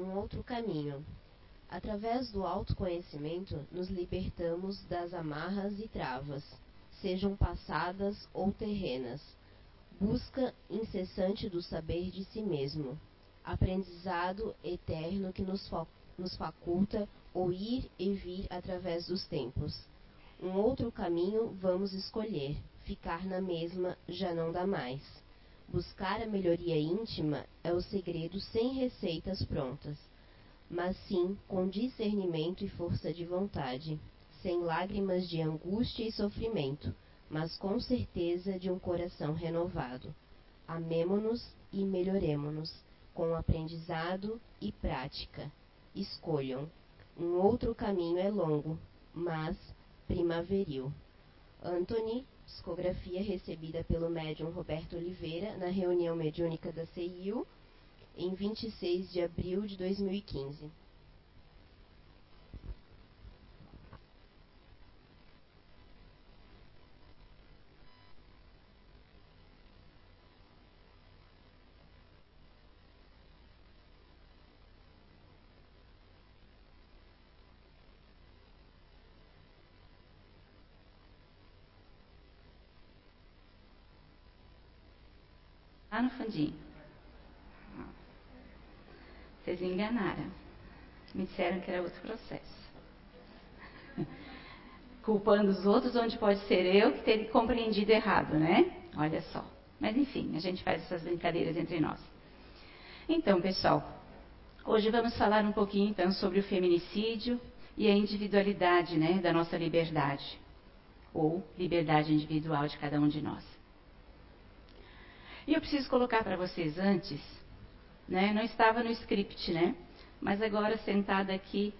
um outro caminho. Através do autoconhecimento, nos libertamos das amarras e travas, sejam passadas ou terrenas. Busca incessante do saber de si mesmo. Aprendizado eterno que nos, nos faculta o ir e vir através dos tempos. Um outro caminho vamos escolher, ficar na mesma já não dá mais. Buscar a melhoria íntima é o segredo sem receitas prontas, mas sim com discernimento e força de vontade, sem lágrimas de angústia e sofrimento, mas com certeza de um coração renovado. Amemo-nos e melhoremo-nos, com aprendizado e prática. Escolham. Um outro caminho é longo, mas primaveril. Anthony psicografia recebida pelo médium Roberto Oliveira na reunião mediúnica da CIU em 26 de abril de 2015. No fundinho. Vocês me enganaram. Me disseram que era outro processo. Culpando os outros, onde pode ser eu que ter compreendido errado, né? Olha só. Mas enfim, a gente faz essas brincadeiras entre nós. Então, pessoal, hoje vamos falar um pouquinho então sobre o feminicídio e a individualidade, né, da nossa liberdade ou liberdade individual de cada um de nós. E eu preciso colocar para vocês antes, né? Não estava no script, né? Mas agora sentada aqui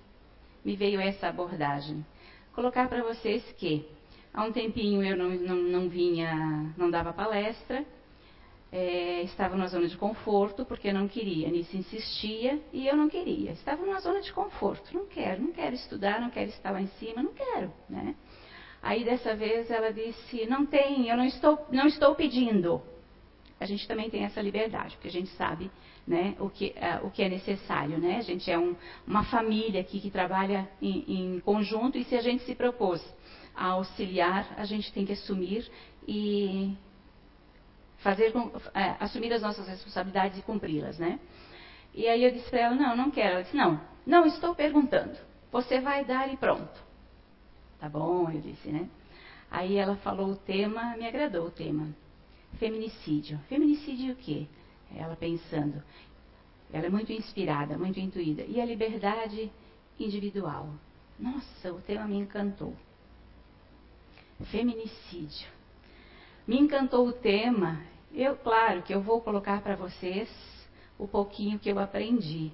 me veio essa abordagem. Colocar para vocês que há um tempinho eu não, não, não vinha, não dava palestra, é, estava numa zona de conforto porque não queria. Nisso insistia e eu não queria. Estava numa zona de conforto. Não quero, não quero estudar, não quero estar lá em cima, não quero, né? Aí dessa vez ela disse: não tem, eu não estou, não estou pedindo a gente também tem essa liberdade, porque a gente sabe né, o, que, uh, o que é necessário. Né? A gente é um, uma família aqui que trabalha em, em, conjunto e se a gente se propôs a auxiliar, a gente tem que assumir e fazer uh, assumir as nossas responsabilidades e cumpri-las. Né? E aí eu disse para ela, não, não quero. Ela disse, não, não estou perguntando. Você vai dar e pronto. Tá bom, eu disse, né? Aí ela falou o tema, me agradou o tema. Feminicídio. Feminicídio o quê? Ela pensando. Ela é muito inspirada, muito intuída. E a liberdade individual. Nossa, o tema me encantou. Feminicídio. Me encantou o tema. Eu, claro, que eu vou colocar para vocês o pouquinho que eu aprendi.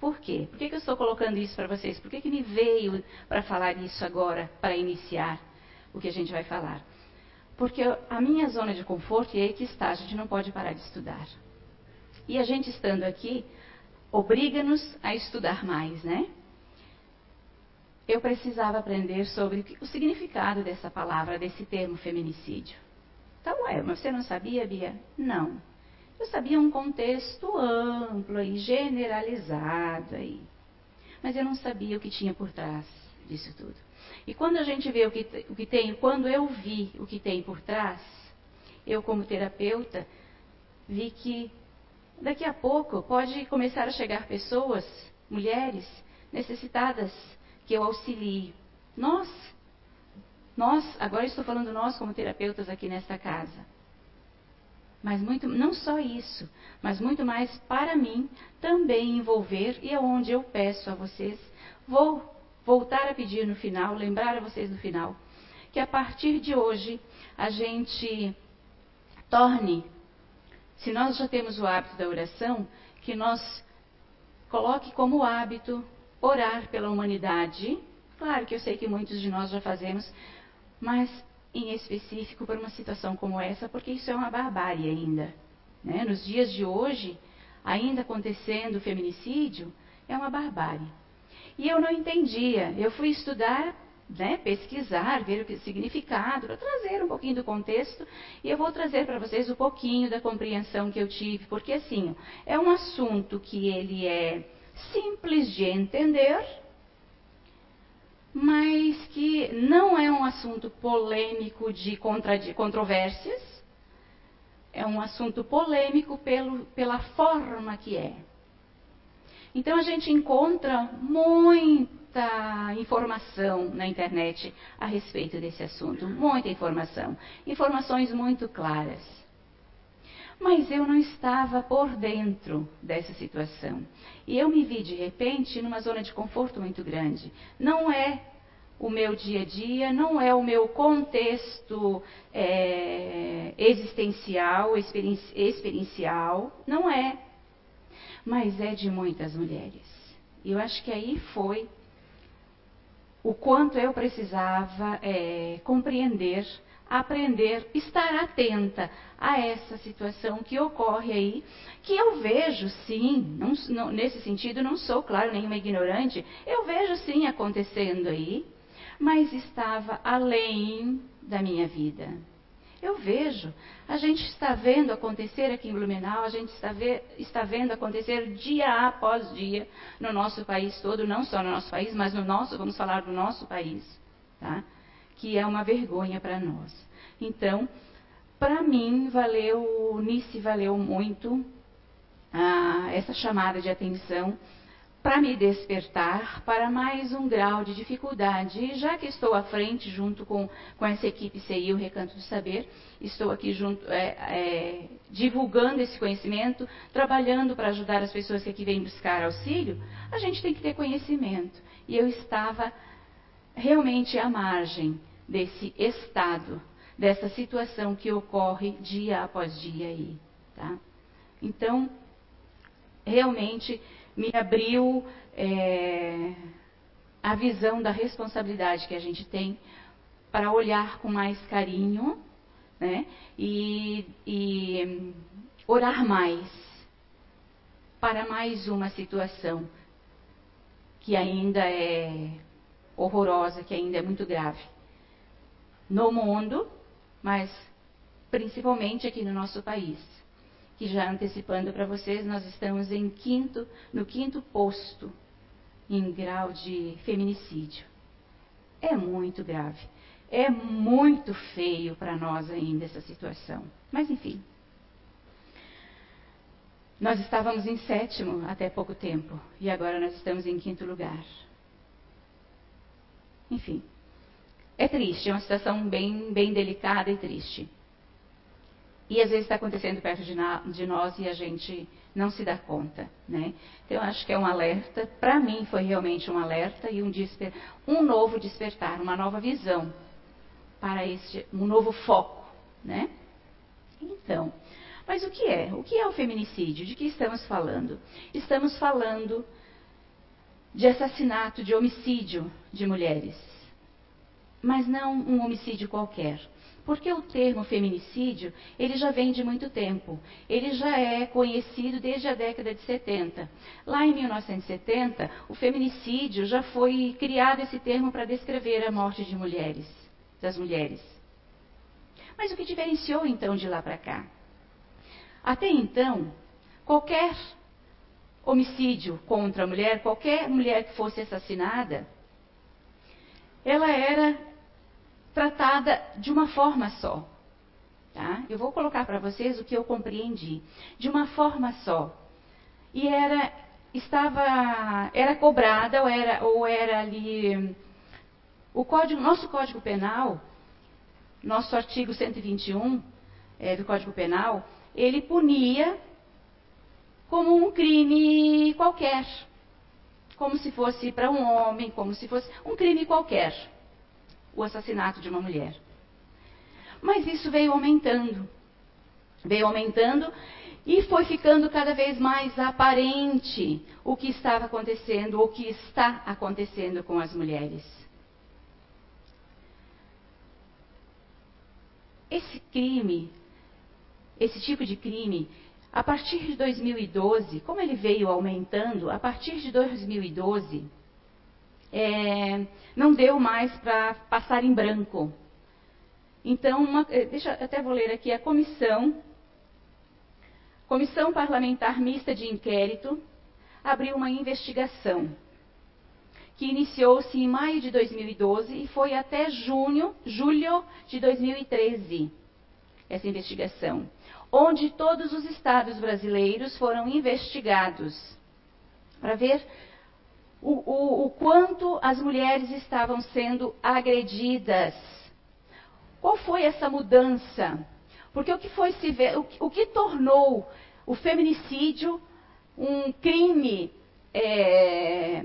Por quê? Por que, que eu estou colocando isso para vocês? Por que, que me veio para falar isso agora, para iniciar o que a gente vai falar? Porque a minha zona de conforto, e aí que está, a gente não pode parar de estudar. E a gente estando aqui, obriga-nos a estudar mais, né? Eu precisava aprender sobre o significado dessa palavra, desse termo feminicídio. Então, é, mas você não sabia, Bia? Não. Eu sabia um contexto amplo e generalizado aí. Mas eu não sabia o que tinha por trás disso tudo. E quando a gente vê o que, o que tem, quando eu vi o que tem por trás, eu como terapeuta, vi que daqui a pouco pode começar a chegar pessoas, mulheres, necessitadas que eu auxilie. Nós, nós, agora estou falando nós como terapeutas aqui nesta casa. Mas muito, não só isso, mas muito mais para mim também envolver e é onde eu peço a vocês, vou voltar a pedir no final, lembrar a vocês no final, que a partir de hoje a gente torne, se nós já temos o hábito da oração, que nós coloque como hábito orar pela humanidade. Claro que eu sei que muitos de nós já fazemos, mas em específico por uma situação como essa, porque isso é uma barbárie ainda. Né? Nos dias de hoje, ainda acontecendo o feminicídio, é uma barbárie. E eu não entendia. Eu fui estudar, né, pesquisar, ver o significado, para trazer um pouquinho do contexto. E eu vou trazer para vocês um pouquinho da compreensão que eu tive, porque assim, é um assunto que ele é simples de entender, mas que não é um assunto polêmico de controvérsias, é um assunto polêmico pelo, pela forma que é. Então a gente encontra muita informação na internet a respeito desse assunto, muita informação, informações muito claras. Mas eu não estava por dentro dessa situação. E eu me vi de repente numa zona de conforto muito grande. Não é o meu dia a dia, não é o meu contexto é, existencial, experiencial, não é mas é de muitas mulheres. E eu acho que aí foi o quanto eu precisava é, compreender, aprender, estar atenta a essa situação que ocorre aí, que eu vejo sim, não, não, nesse sentido não sou, claro, nenhuma ignorante, eu vejo sim acontecendo aí, mas estava além da minha vida. Eu vejo. A gente está vendo acontecer aqui em Blumenau, a gente está, ver, está vendo acontecer dia após dia no nosso país todo, não só no nosso país, mas no nosso, vamos falar do nosso país, tá? que é uma vergonha para nós. Então, para mim, valeu, Nice valeu muito ah, essa chamada de atenção para me despertar para mais um grau de dificuldade. E já que estou à frente, junto com, com essa equipe CI, o Recanto do Saber, estou aqui junto, é, é, divulgando esse conhecimento, trabalhando para ajudar as pessoas que aqui vêm buscar auxílio, a gente tem que ter conhecimento. E eu estava realmente à margem desse estado, dessa situação que ocorre dia após dia aí. Tá? Então, realmente me abriu é, a visão da responsabilidade que a gente tem para olhar com mais carinho né, e, e orar mais para mais uma situação que ainda é horrorosa, que ainda é muito grave no mundo, mas principalmente aqui no nosso país que já antecipando para vocês, nós estamos em quinto, no quinto posto em grau de feminicídio. É muito grave. É muito feio para nós ainda essa situação. Mas enfim. Nós estávamos em sétimo até pouco tempo e agora nós estamos em quinto lugar. Enfim. É triste, é uma situação bem, bem delicada e triste. E às vezes está acontecendo perto de, na, de, nós e a gente não se dá conta, né? Então eu acho que é um alerta. Para mim foi realmente um alerta e um, desper, um novo despertar, uma nova visão para este, um novo foco, né? Então, mas o que é? O que é o feminicídio? De que estamos falando? Estamos falando de assassinato, de homicídio de mulheres. Mas não um homicídio qualquer. Porque o termo feminicídio, ele já vem de muito tempo. Ele já é conhecido desde a década de 70. Lá em 1970, o feminicídio já foi criado esse termo para descrever a morte de mulheres, das mulheres. Mas o que diferenciou então de lá para cá? Até então, qualquer homicídio contra a mulher, qualquer mulher que fosse assassinada, ela era tratada de uma forma só. Tá? Eu vou colocar para vocês o que eu compreendi. De uma forma só. E era estava era cobrada ou era ou era ali o código nosso código penal nosso artigo 121 é, do código penal ele punia como um crime qualquer como se fosse para um homem como se fosse um crime qualquer o assassinato de uma mulher. Mas isso veio aumentando. Veio aumentando e foi ficando cada vez mais aparente o que estava acontecendo, o que está acontecendo com as mulheres. Esse crime, esse tipo de crime, a partir de 2012, como ele veio aumentando, a partir de 2012, é, não deu mais para passar em branco. Então, uma, é, deixa, até vou ler aqui a comissão, Comissão Parlamentar Mista de Inquérito, abriu uma investigação que iniciou-se em maio de 2012 e foi até junho, julho de 2013. Essa investigação, onde todos os estados brasileiros foram investigados para ver o, o, o quanto as mulheres estavam sendo agredidas. Qual foi essa mudança? Porque o que foi se ver, o, o que tornou o feminicídio um crime é,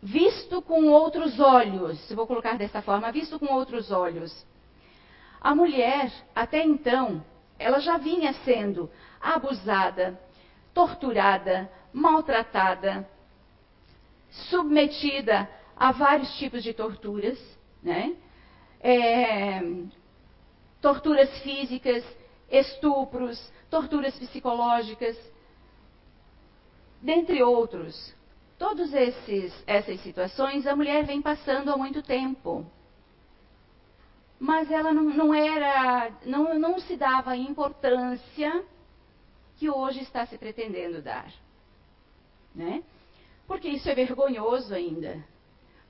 visto com outros olhos, se vou colocar dessa forma, visto com outros olhos. A mulher, até então, ela já vinha sendo abusada, torturada, maltratada, submetida a vários tipos de torturas, né? É, torturas físicas, estupros, torturas psicológicas, dentre outros. Todas essas situações a mulher vem passando há muito tempo. Mas ela não, não era, não, não se dava a importância que hoje está se pretendendo dar. Né? Porque isso é vergonhoso ainda.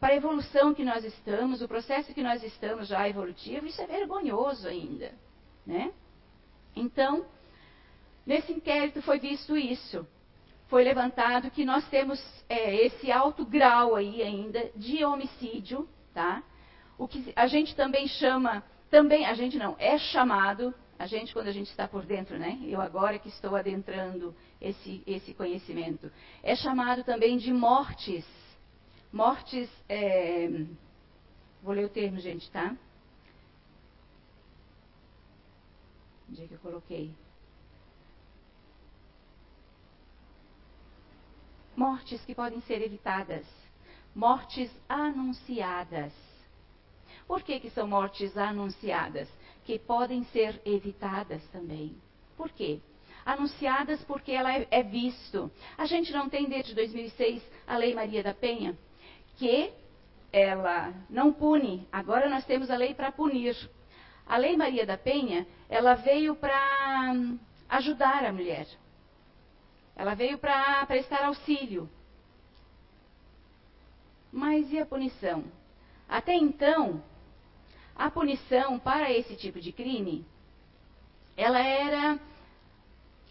Para a evolução que nós estamos, o processo que nós estamos já evolutivo, isso é vergonhoso ainda. Né? Então, nesse inquérito foi visto isso. Foi levantado que nós temos é, esse alto grau aí ainda de homicídio, tá? O que a gente também chama, também, a gente não, é chamado a gente, quando a gente está por dentro, né? Eu agora que estou adentrando esse, esse conhecimento. É chamado também de mortes. Mortes. É... Vou ler o termo, gente, tá? Onde é que eu coloquei? Mortes que podem ser evitadas. Mortes anunciadas. Por que, que são mortes anunciadas? que podem ser evitadas também. Por quê? Anunciadas porque ela é, é visto. A gente não tem desde 2006 a Lei Maria da Penha, que ela não pune. Agora nós temos a lei para punir. A Lei Maria da Penha, ela veio para hum, ajudar a mulher. Ela veio para prestar auxílio. Mas e a punição? Até então, a punição para esse tipo de crime, ela era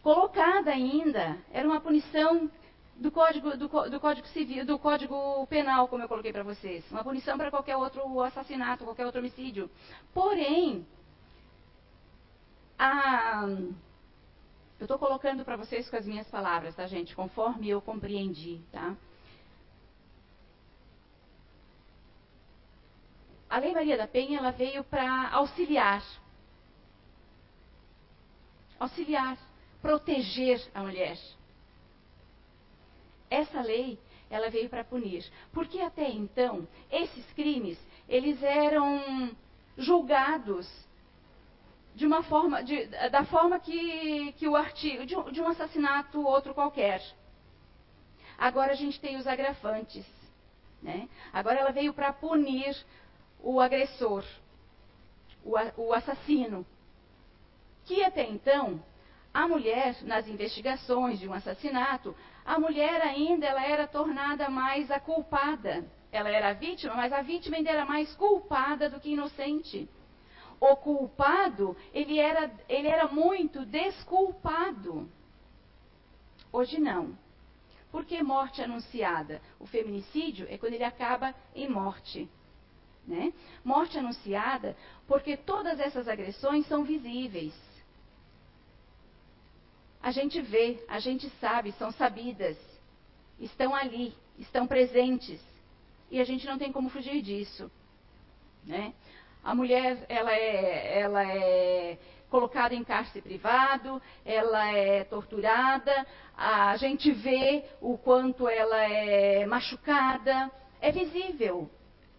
colocada ainda, era uma punição do código, do, do código civil, do código penal, como eu coloquei para vocês, uma punição para qualquer outro assassinato, qualquer outro homicídio. Porém, a, eu estou colocando para vocês com as minhas palavras, tá, gente? Conforme eu compreendi, tá? A Lei Maria da Penha ela veio para auxiliar. Auxiliar, proteger a mulher. Essa lei, ela veio para punir. Porque até então, esses crimes, eles eram julgados de uma forma, de, da forma que, que o artigo, de, de um assassinato outro qualquer. Agora a gente tem os agravantes. Né? Agora ela veio para punir o agressor, o, o assassino. Que até então, a mulher, nas investigações de um assassinato, a mulher ainda ela era tornada mais a culpada. Ela era a vítima, mas a vítima ainda era mais culpada do que inocente. O culpado, ele era, ele era muito desculpado. Hoje não. Por que morte anunciada? O feminicídio é quando ele acaba em morte. Né? Morte anunciada, porque todas essas agressões são visíveis. A gente vê, a gente sabe, são sabidas, estão ali, estão presentes. E a gente não tem como fugir disso. Né? A mulher, ela é, ela é colocada em cárcere privado, ela é torturada, a gente vê o quanto ela é machucada, é visível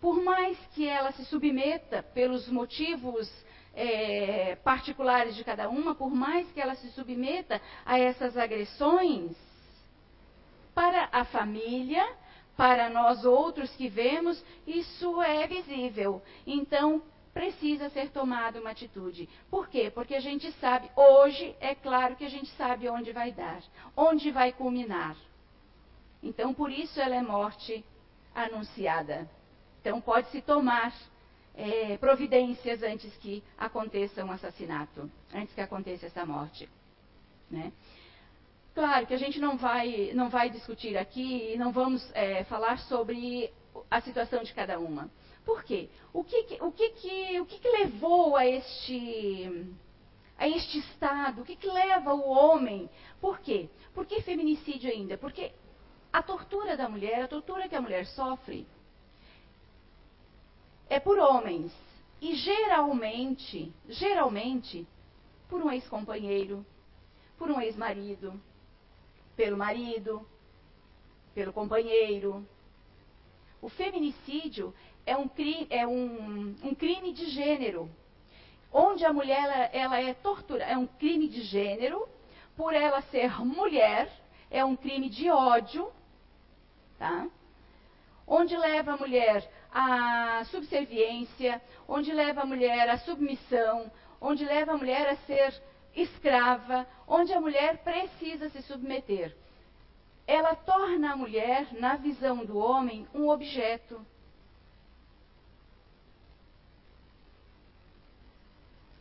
por mais que ela se submeta pelos motivos é, particulares de cada uma, por mais que ela se submeta a essas agressões, para a família, para nós outros que vemos, isso é visível. Então, precisa ser tomada uma atitude. Por quê? Porque a gente sabe, hoje é claro que a gente sabe onde vai dar, onde vai culminar. Então, por isso ela é morte anunciada. Então, pode-se tomar é, providências antes que aconteça um assassinato, antes que aconteça essa morte. Né? Claro que a gente não vai, não vai discutir aqui, não vamos é, falar sobre a situação de cada uma. Por quê? O que, o que, que, o que, que levou a este, a este estado? O que, que leva o homem? Por quê? Por que feminicídio ainda? Porque a tortura da mulher, a tortura que a mulher sofre, é por homens. E geralmente, geralmente, por um ex-companheiro, por um ex-marido, pelo marido, pelo companheiro. O feminicídio é um, é um, um crime de gênero, onde a mulher ela, ela é torturada, é um crime de gênero, por ela ser mulher, é um crime de ódio, tá? Onde leva a mulher à subserviência, onde leva a mulher à submissão, onde leva a mulher a ser escrava, onde a mulher precisa se submeter. Ela torna a mulher, na visão do homem, um objeto.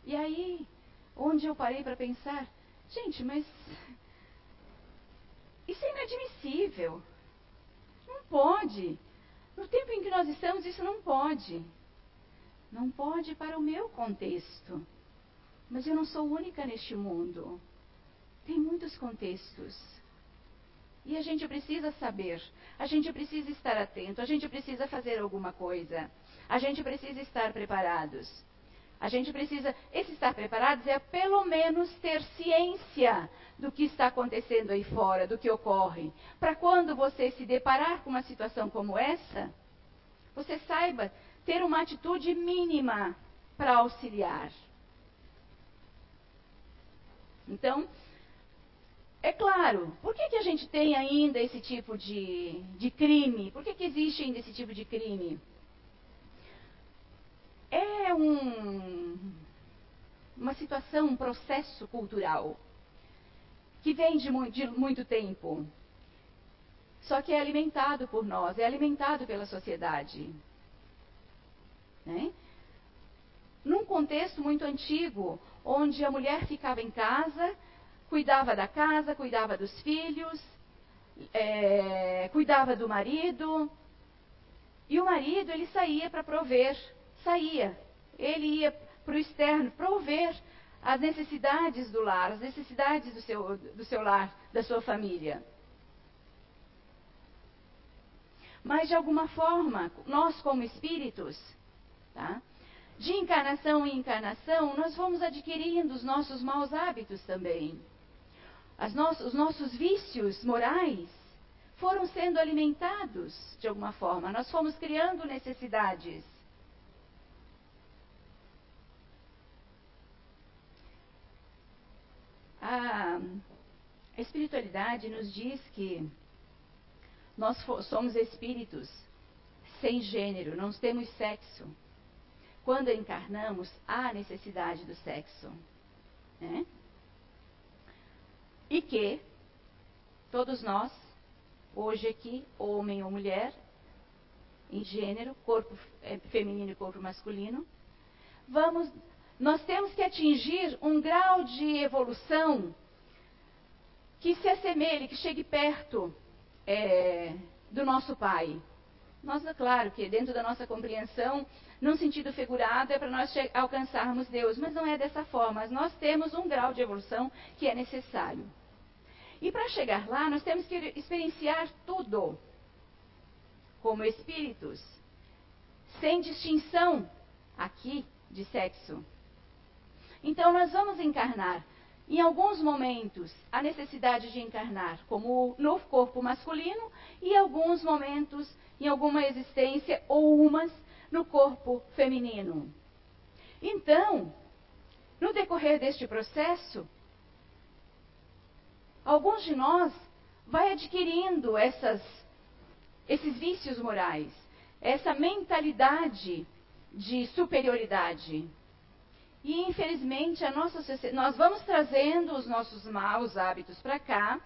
E aí, onde eu parei para pensar, gente, mas isso é inadmissível. Não pode. No tempo em que nós estamos, isso não pode. Não pode para o meu contexto. Mas eu não sou única neste mundo. Tem muitos contextos. E a gente precisa saber, a gente precisa estar atento, a gente precisa fazer alguma coisa, a gente precisa estar preparados. A gente precisa, esse estar preparados é pelo menos ter ciência do que está acontecendo aí fora, do que ocorre. Para quando você se deparar com uma situação como essa, você saiba ter uma atitude mínima para auxiliar. Então, é claro, por que, que a gente tem ainda esse tipo de, de crime? Por que, que existe ainda esse tipo de crime? É um, uma situação, um processo cultural que vem de de muito tempo. Só que é alimentado por nós, é alimentado pela sociedade. Né? Num contexto muito antigo, onde a mulher ficava em casa, cuidava da casa, cuidava dos filhos, é, cuidava do marido. E o marido, ele saía para prover, saía. Ele ia para o externo prover as necessidades do lar, as necessidades do seu, do seu lar, da sua família. Mas, de alguma forma, nós como espíritos, tá? de encarnação em encarnação, nós vamos adquirindo os nossos maus hábitos também. No os nossos vícios morais foram sendo alimentados de alguma forma. Nós fomos criando necessidades. A espiritualidade nos diz que nós somos espíritos sem gênero, não temos sexo quando encarnamos, há necessidade do sexo. Né? E que todos nós, hoje aqui, homem ou mulher, em gênero, corpo é, feminino e corpo masculino, vamos, nós temos que atingir um grau de evolução que se assemelhe, que chegue perto é, do nosso Pai. Nós, é claro que dentro da nossa compreensão, num sentido figurado, é para nós alcançarmos Deus, mas não é dessa forma. Nós temos um grau de evolução que é necessário. E para chegar lá, nós temos que experienciar tudo como espíritos, sem distinção aqui de sexo. Então, nós vamos encarnar, em alguns momentos, a necessidade de encarnar como no corpo masculino, e alguns momentos, em alguma existência, ou umas, no corpo feminino. Então, no decorrer deste processo, alguns de nós vai adquirindo essas, esses vícios morais, essa mentalidade de superioridade. E infelizmente a nossa nós vamos trazendo os nossos maus hábitos para cá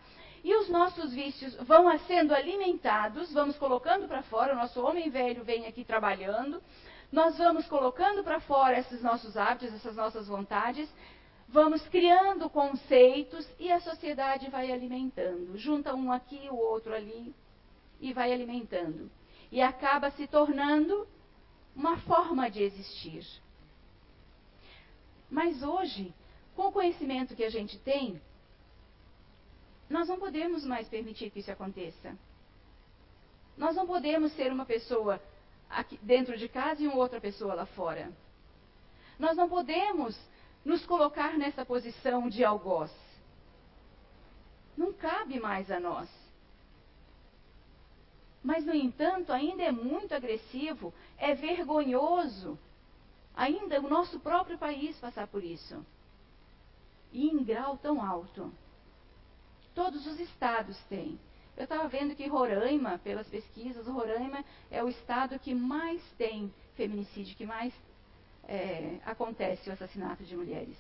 E os nossos vícios vão sendo alimentados, vamos colocando para fora, o nosso homem velho vem aqui trabalhando, nós vamos colocando para fora esses nossos hábitos, essas nossas vontades, vamos criando conceitos e a sociedade vai alimentando. Junta um aqui, o outro ali e vai alimentando. E acaba se tornando uma forma de existir. Mas hoje, com o conhecimento que a gente tem, nós não podemos mais permitir que isso aconteça. Nós não podemos ser uma pessoa aqui dentro de casa e uma outra pessoa lá fora. Nós não podemos nos colocar nessa posição de algoz. Não cabe mais a nós. Mas, no entanto, ainda é muito agressivo, é vergonhoso ainda o nosso próprio país passar por isso. E em grau tão alto. Todos os estados têm. Eu estava vendo que Roraima, pelas pesquisas, Roraima é o estado que mais tem feminicídio, que mais é, acontece o assassinato de mulheres.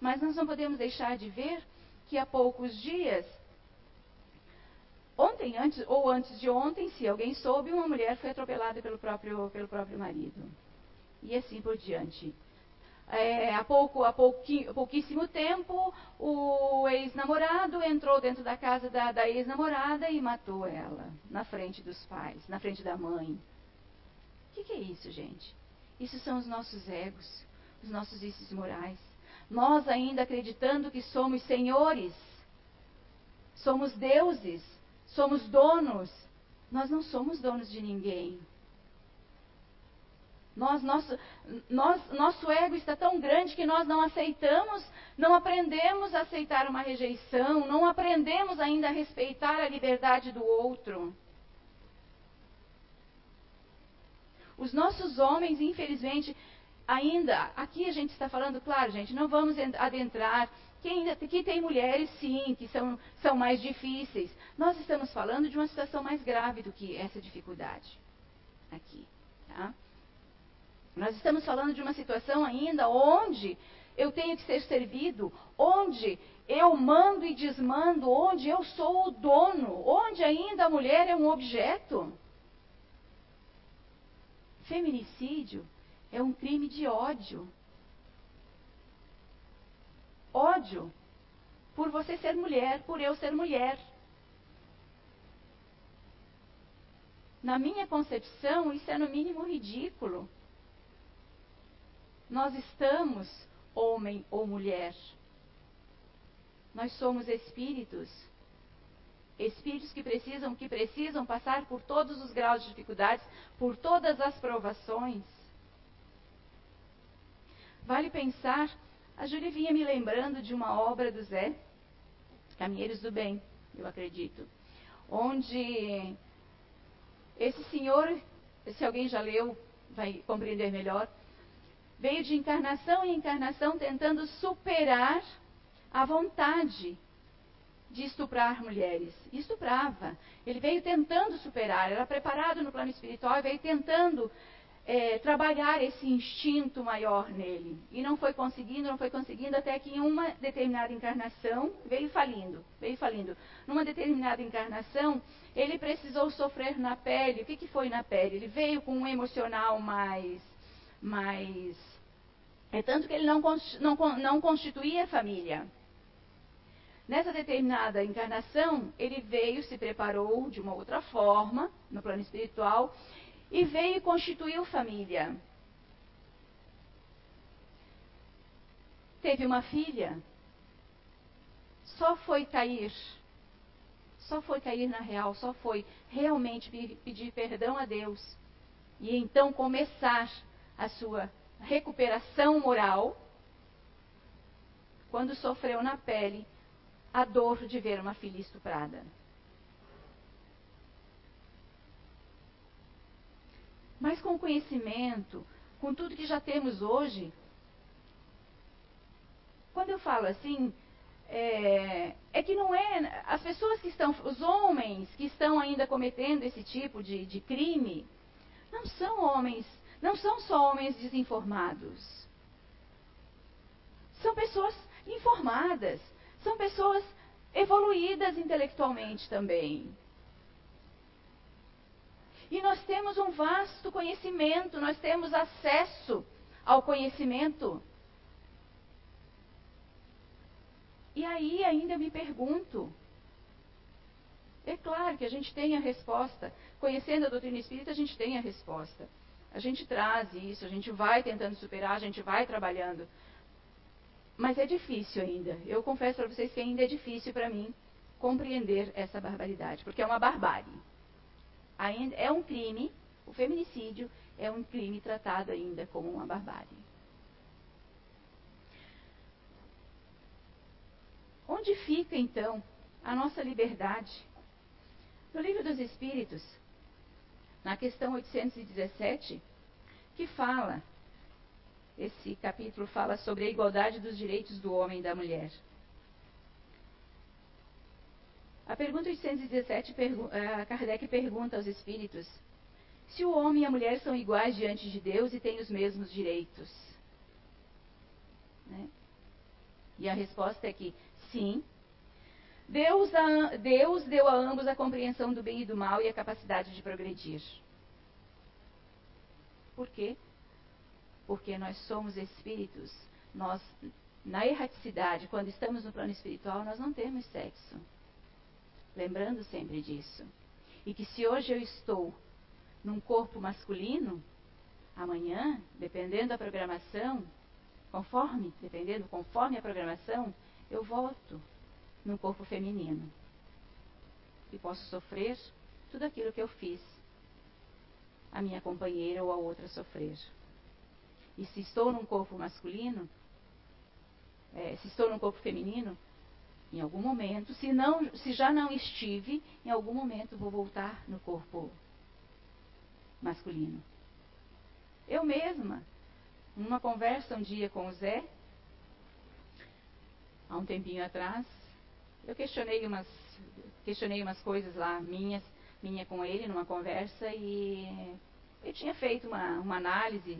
Mas nós não podemos deixar de ver que há poucos dias, ontem antes, ou antes de ontem, se alguém soube, uma mulher foi atropelada pelo próprio, pelo próprio marido. E assim por diante. É, há, pouco, há pouquíssimo tempo, o ex-namorado entrou dentro da casa da, da ex-namorada e matou ela, na frente dos pais, na frente da mãe. O que, que é isso, gente? Isso são os nossos egos, os nossos vícios morais. Nós ainda acreditando que somos senhores, somos deuses, somos donos. Nós não somos donos de ninguém. Nós, nosso, nós, nosso ego está tão grande que nós não aceitamos, não aprendemos a aceitar uma rejeição, não aprendemos ainda a respeitar a liberdade do outro. Os nossos homens, infelizmente, ainda, aqui a gente está falando, claro, gente, não vamos adentrar. Que, ainda, que tem mulheres, sim, que são, são mais difíceis. Nós estamos falando de uma situação mais grave do que essa dificuldade aqui. Tá? Nós estamos falando de uma situação ainda onde eu tenho que ser servido, onde eu mando e desmando, onde eu sou o dono, onde ainda a mulher é um objeto. Feminicídio é um crime de ódio. Ódio por você ser mulher, por eu ser mulher. Na minha concepção, isso é no mínimo ridículo. Nós estamos homem ou mulher. Nós somos espíritos. Espíritos que precisam, que precisam passar por todos os graus de dificuldades, por todas as provações. Vale pensar, a Júlia vinha me lembrando de uma obra do Zé, Caminheiros do Bem, eu acredito, onde esse senhor, se alguém já leu, vai compreender melhor, veio de encarnação em encarnação tentando superar a vontade de estuprar mulheres. E estuprava. Ele veio tentando superar, era preparado no plano espiritual e veio tentando é, trabalhar esse instinto maior nele. E não foi conseguindo, não foi conseguindo, até que em uma determinada encarnação veio falindo, veio falindo. Numa determinada encarnação, ele precisou sofrer na pele. O que, que foi na pele? Ele veio com um emocional mais mas é tanto que ele não, não, não constituía família. Nessa determinada encarnação, ele veio, se preparou de uma outra forma, no plano espiritual, e veio e constituiu família. Teve uma filha, só foi cair, só foi cair na real, só foi realmente pedir perdão a Deus. E então começar a sua recuperação moral quando sofreu na pele a dor de ver uma filha estuprada. Mas com o conhecimento, com tudo que já temos hoje, quando eu falo assim, é, é, que não é. As pessoas que estão, os homens que estão ainda cometendo esse tipo de, de crime, não são homens não são só homens desinformados. São pessoas informadas. São pessoas evoluídas intelectualmente também. E nós temos um vasto conhecimento, nós temos acesso ao conhecimento. E aí ainda me pergunto, é claro que a gente tem a resposta. Conhecendo a doutrina espírita, a gente tem a resposta. A gente traz isso, a gente vai tentando superar, a gente vai trabalhando. Mas é difícil ainda. Eu confesso para vocês que ainda é difícil para mim compreender essa barbaridade, porque é uma barbárie. Ainda é um crime, o feminicídio é um crime tratado ainda como uma barbárie. Onde fica então a nossa liberdade? No livro dos Espíritos, na questão 817, que fala, esse capítulo fala sobre a igualdade dos direitos do homem e da mulher. A pergunta 817, pergu a Kardec pergunta aos espíritos se o homem e a mulher são iguais diante de Deus e têm os mesmos direitos. Né? E a resposta é que sim. Deus, a, Deus deu a ambos a compreensão do bem e do mal e a capacidade de progredir. Por quê? Porque nós somos espíritos. Nós, na erraticidade, quando estamos no plano espiritual, nós não temos sexo. Lembrando sempre disso. E que se hoje eu estou num corpo masculino, amanhã, dependendo da programação, conforme, dependendo, conforme a programação, eu volto no corpo feminino. E posso sofrer tudo aquilo que eu fiz a minha companheira ou a outra sofrer. E se estou num corpo masculino, é, se estou num corpo feminino, em algum momento, se, não, se já não estive, em algum momento vou voltar no corpo masculino. Eu mesma, numa conversa um dia com o Zé, há um tempinho atrás, eu questionei umas, questionei umas coisas lá minhas, minha com ele numa conversa e eu tinha feito uma, uma análise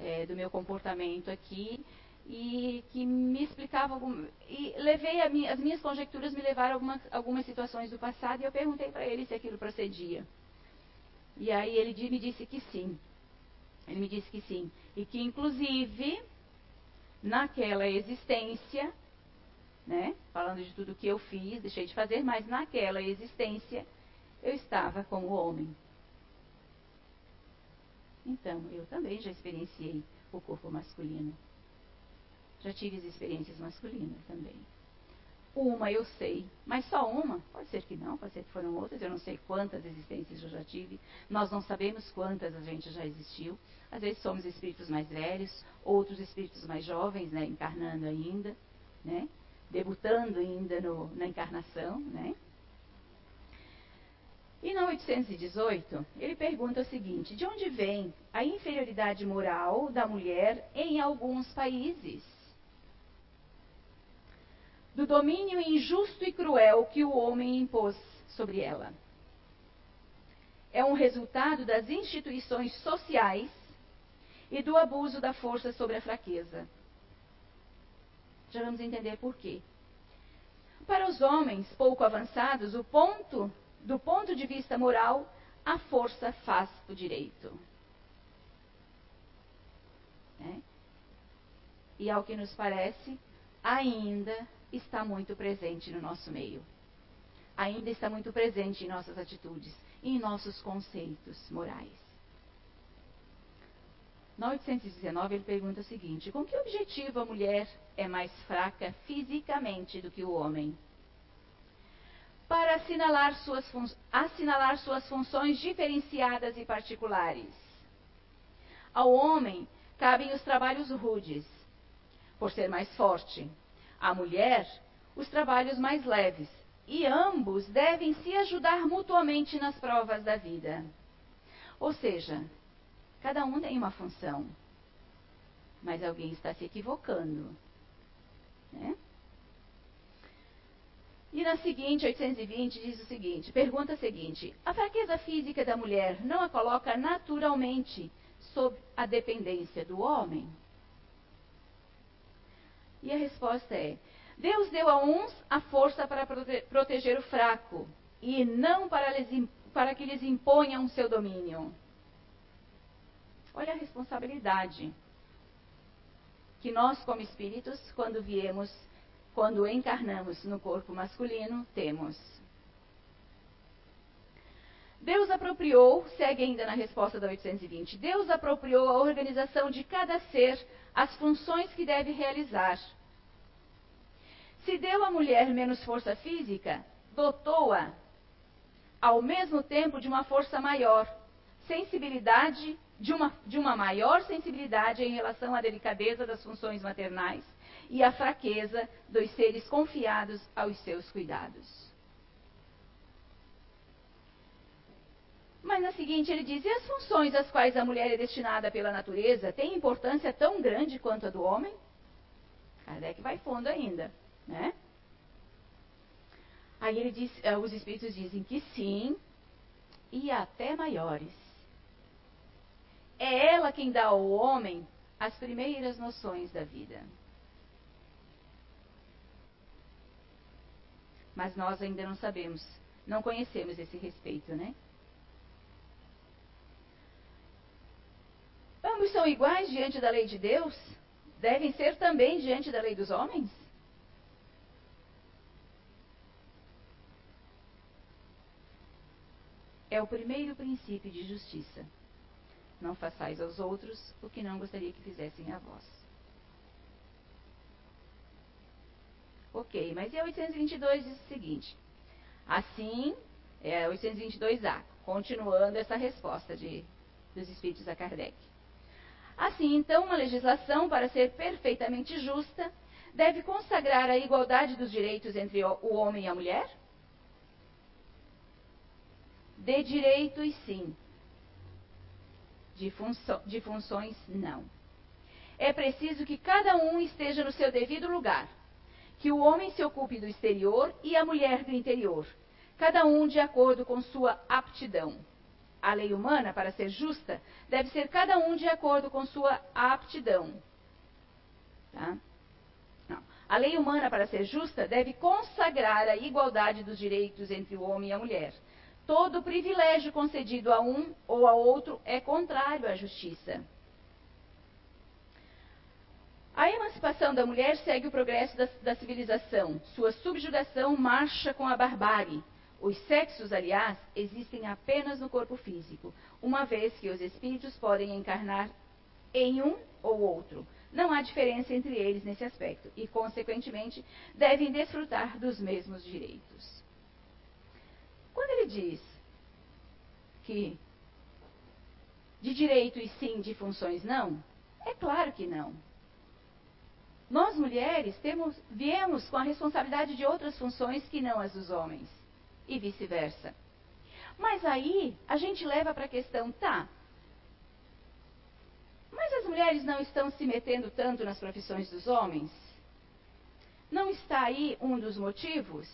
é, do meu comportamento aqui e que me explicava algum, e levei minha, as minhas conjecturas me levaram a algumas, algumas situações do passado e eu perguntei para ele se aquilo procedia. E aí ele me disse que sim. Ele me disse que sim. E que inclusive naquela existência né? Falando de tudo que eu fiz, deixei de fazer, mas naquela existência eu estava como homem. Então, eu também já experienciei o corpo masculino. Já tive as experiências masculinas também. Uma eu sei, mas só uma? Pode ser que não, pode ser que foram outras, eu não sei quantas existências eu já tive. Nós não sabemos quantas a gente já existiu. Às vezes somos espíritos mais velhos, outros espíritos mais jovens, né, encarnando ainda, né? Debutando ainda no, na encarnação, né? E na 818, ele pergunta o seguinte: de onde vem a inferioridade moral da mulher em alguns países? Do domínio injusto e cruel que o homem impôs sobre ela. É um resultado das instituições sociais e do abuso da força sobre a fraqueza. Já vamos entender por quê. Para os homens pouco avançados, o ponto, do ponto de vista moral, a força faz o direito. É? E ao que nos parece, ainda está muito presente no nosso meio. Ainda está muito presente em nossas atitudes, em nossos conceitos morais. Na 819, ele pergunta o seguinte: com que objetivo a mulher é mais fraca fisicamente do que o homem? Para assinalar suas, assinalar suas funções diferenciadas e particulares. Ao homem cabem os trabalhos rudes, por ser mais forte. À mulher, os trabalhos mais leves. E ambos devem se ajudar mutuamente nas provas da vida. Ou seja, Cada um tem uma função. Mas alguém está se equivocando. Né? E na seguinte, 820, diz o seguinte: pergunta a seguinte: a fraqueza física da mulher não a coloca naturalmente sob a dependência do homem? E a resposta é: Deus deu a uns a força para prote proteger o fraco e não para, lhes, para que lhes imponham seu domínio. Olha a responsabilidade que nós, como espíritos, quando viemos, quando encarnamos no corpo masculino, temos. Deus apropriou, segue ainda na resposta da 820, Deus apropriou a organização de cada ser as funções que deve realizar. Se deu à mulher menos força física, dotou-a ao mesmo tempo de uma força maior, sensibilidade, de uma, de uma maior sensibilidade em relação à delicadeza das funções maternais e à fraqueza dos seres confiados aos seus cuidados. Mas na seguinte ele diz: e as funções às quais a mulher é destinada pela natureza têm importância tão grande quanto a do homem? Kardec vai fundo ainda, né? Aí ele diz, eh, os espíritos dizem que sim, e até maiores. É ela quem dá ao homem as primeiras noções da vida. Mas nós ainda não sabemos, não conhecemos esse respeito, né? Ambos são iguais diante da lei de Deus? Devem ser também diante da lei dos homens? É o primeiro princípio de justiça. Não façais aos outros o que não gostaria que fizessem a vós. Ok, mas e a 822 diz o seguinte: Assim, é a 822A, continuando essa resposta de, dos espíritos a Kardec. Assim, então, uma legislação, para ser perfeitamente justa, deve consagrar a igualdade dos direitos entre o homem e a mulher? De direitos, sim. De, de funções, não. É preciso que cada um esteja no seu devido lugar. Que o homem se ocupe do exterior e a mulher do interior, cada um de acordo com sua aptidão a lei humana, para ser justa, deve ser cada um de acordo com sua aptidão. Tá? A lei humana, para ser justa, deve consagrar a igualdade dos direitos entre o homem e a mulher. Todo privilégio concedido a um ou a outro é contrário à justiça. A emancipação da mulher segue o progresso da, da civilização. Sua subjugação marcha com a barbárie os sexos, aliás, existem apenas no corpo físico, uma vez que os espíritos podem encarnar em um ou outro. Não há diferença entre eles nesse aspecto e, consequentemente, devem desfrutar dos mesmos direitos. Quando ele diz que de direitos sim, de funções não, é claro que não. Nós mulheres temos, viemos com a responsabilidade de outras funções que não as dos homens e vice-versa. Mas aí a gente leva para a questão, tá? Mas as mulheres não estão se metendo tanto nas profissões dos homens? Não está aí um dos motivos?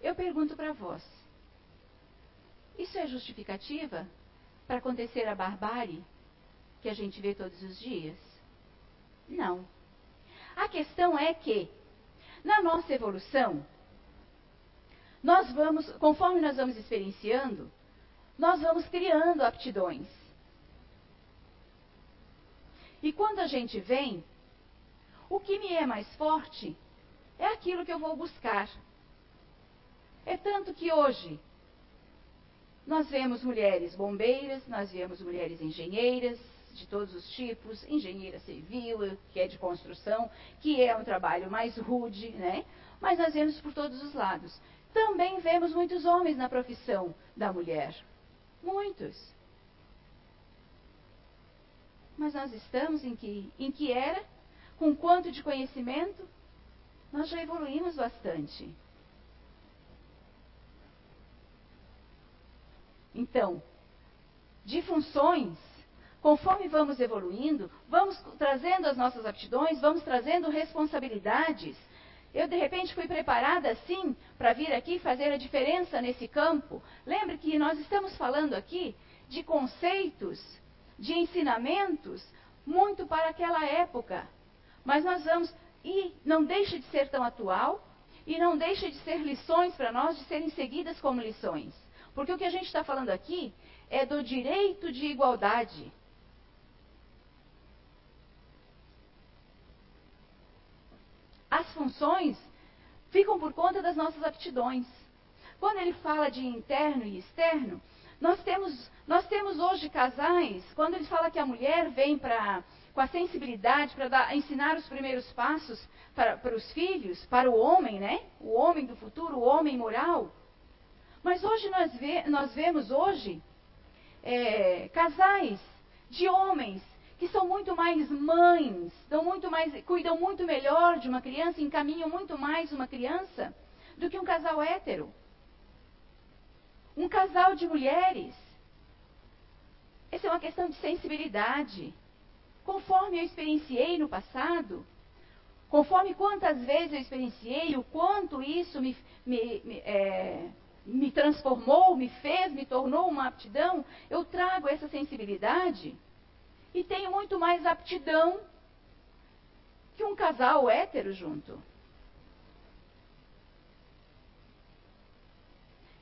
Eu pergunto para vós: isso é justificativa para acontecer a barbárie que a gente vê todos os dias? Não. A questão é que na nossa evolução, nós vamos, conforme nós vamos experienciando, nós vamos criando aptidões. E quando a gente vem, o que me é mais forte é aquilo que eu vou buscar. É tanto que hoje nós vemos mulheres bombeiras, nós vemos mulheres engenheiras, de todos os tipos, engenheira civil, que é de construção, que é um trabalho mais rude, né? Mas nós vemos por todos os lados. Também vemos muitos homens na profissão da mulher. Muitos. Mas nós estamos em que, em que era, com quanto de conhecimento, nós já evoluímos bastante. Então, de funções Conforme vamos evoluindo, vamos trazendo as nossas aptidões, vamos trazendo responsabilidades. Eu, de repente, fui preparada, sim, para vir aqui fazer a diferença nesse campo. Lembre que nós estamos falando aqui de conceitos, de ensinamentos, muito para aquela época, Mas nós vamos. E não deixa de ser tão atual e não deixa de ser lições para nós de serem seguidas como lições. Porque o que a gente está falando aqui é do direito de igualdade. As funções ficam por conta das nossas aptidões. Quando ele fala de interno e externo, nós temos, nós temos hoje casais, quando ele fala que a mulher vem para com a sensibilidade para ensinar os primeiros passos para, para os filhos, para o homem, né? O homem do futuro, o homem moral. Mas hoje nós, vê, nós vemos hoje é, casais de homens que são muito mais mães, dão muito mais, cuidam muito melhor de uma criança, encaminham muito mais uma criança do que um casal hétero. Um casal de mulheres. Essa é uma questão de sensibilidade. Conforme eu experienciei no passado, conforme quantas vezes eu experienciei, o quanto isso me, me, me, é, me transformou, me fez, me tornou uma aptidão, eu trago essa sensibilidade e tenho muito mais aptidão que um casal hétero junto.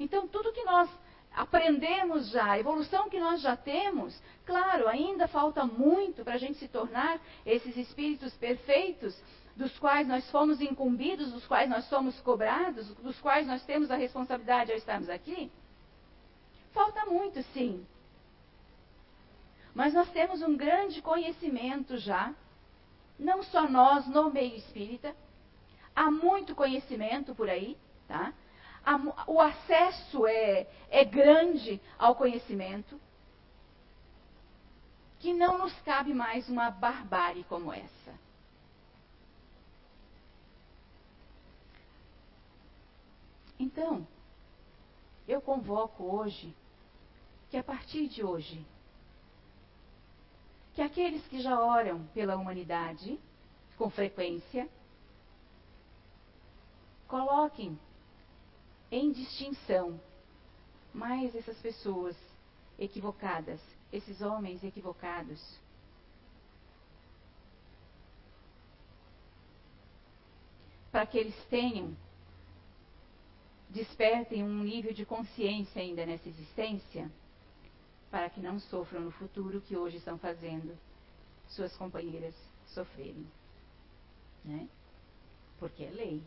Então, tudo que nós aprendemos já, a evolução que nós já temos, claro, ainda falta muito para a gente se tornar esses espíritos perfeitos, dos quais nós fomos incumbidos, dos quais nós somos cobrados, dos quais nós temos a responsabilidade ao estarmos aqui. Falta muito, sim. Mas nós temos um grande conhecimento já, não só nós no meio espírita, há muito conhecimento por aí, tá? O acesso é, é grande ao conhecimento, que não nos cabe mais uma barbárie como essa. Então, eu convoco hoje que a partir de hoje, que aqueles que já oram pela humanidade com frequência, coloquem em distinção mais essas pessoas equivocadas, esses homens equivocados. Para que eles tenham, despertem um nível de consciência ainda nessa existência, para que não sofram no futuro o que hoje estão fazendo suas companheiras sofrerem. Né? Porque é lei.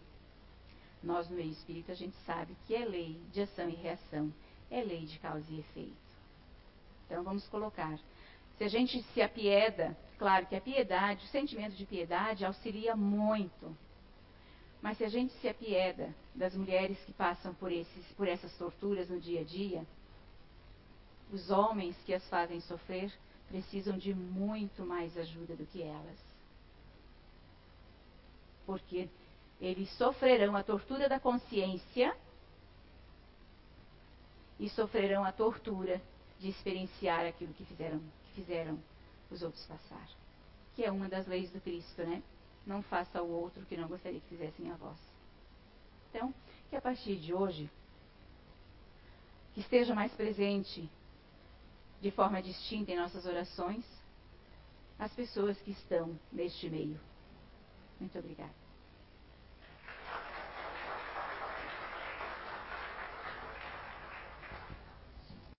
Nós, no meio espírita, a gente sabe que é lei de ação e reação, é lei de causa e efeito. Então, vamos colocar. Se a gente se apieda, claro que a piedade, o sentimento de piedade auxilia muito. Mas se a gente se apieda das mulheres que passam por, esses, por essas torturas no dia a dia, os homens que as fazem sofrer precisam de muito mais ajuda do que elas. Porque eles sofrerão a tortura da consciência e sofrerão a tortura de experienciar aquilo que fizeram, que fizeram os outros passar. Que é uma das leis do Cristo, né? Não faça ao outro que não gostaria que fizessem a vós. Então, que a partir de hoje, que esteja mais presente de forma distinta em nossas orações as pessoas que estão neste meio. Muito obrigada.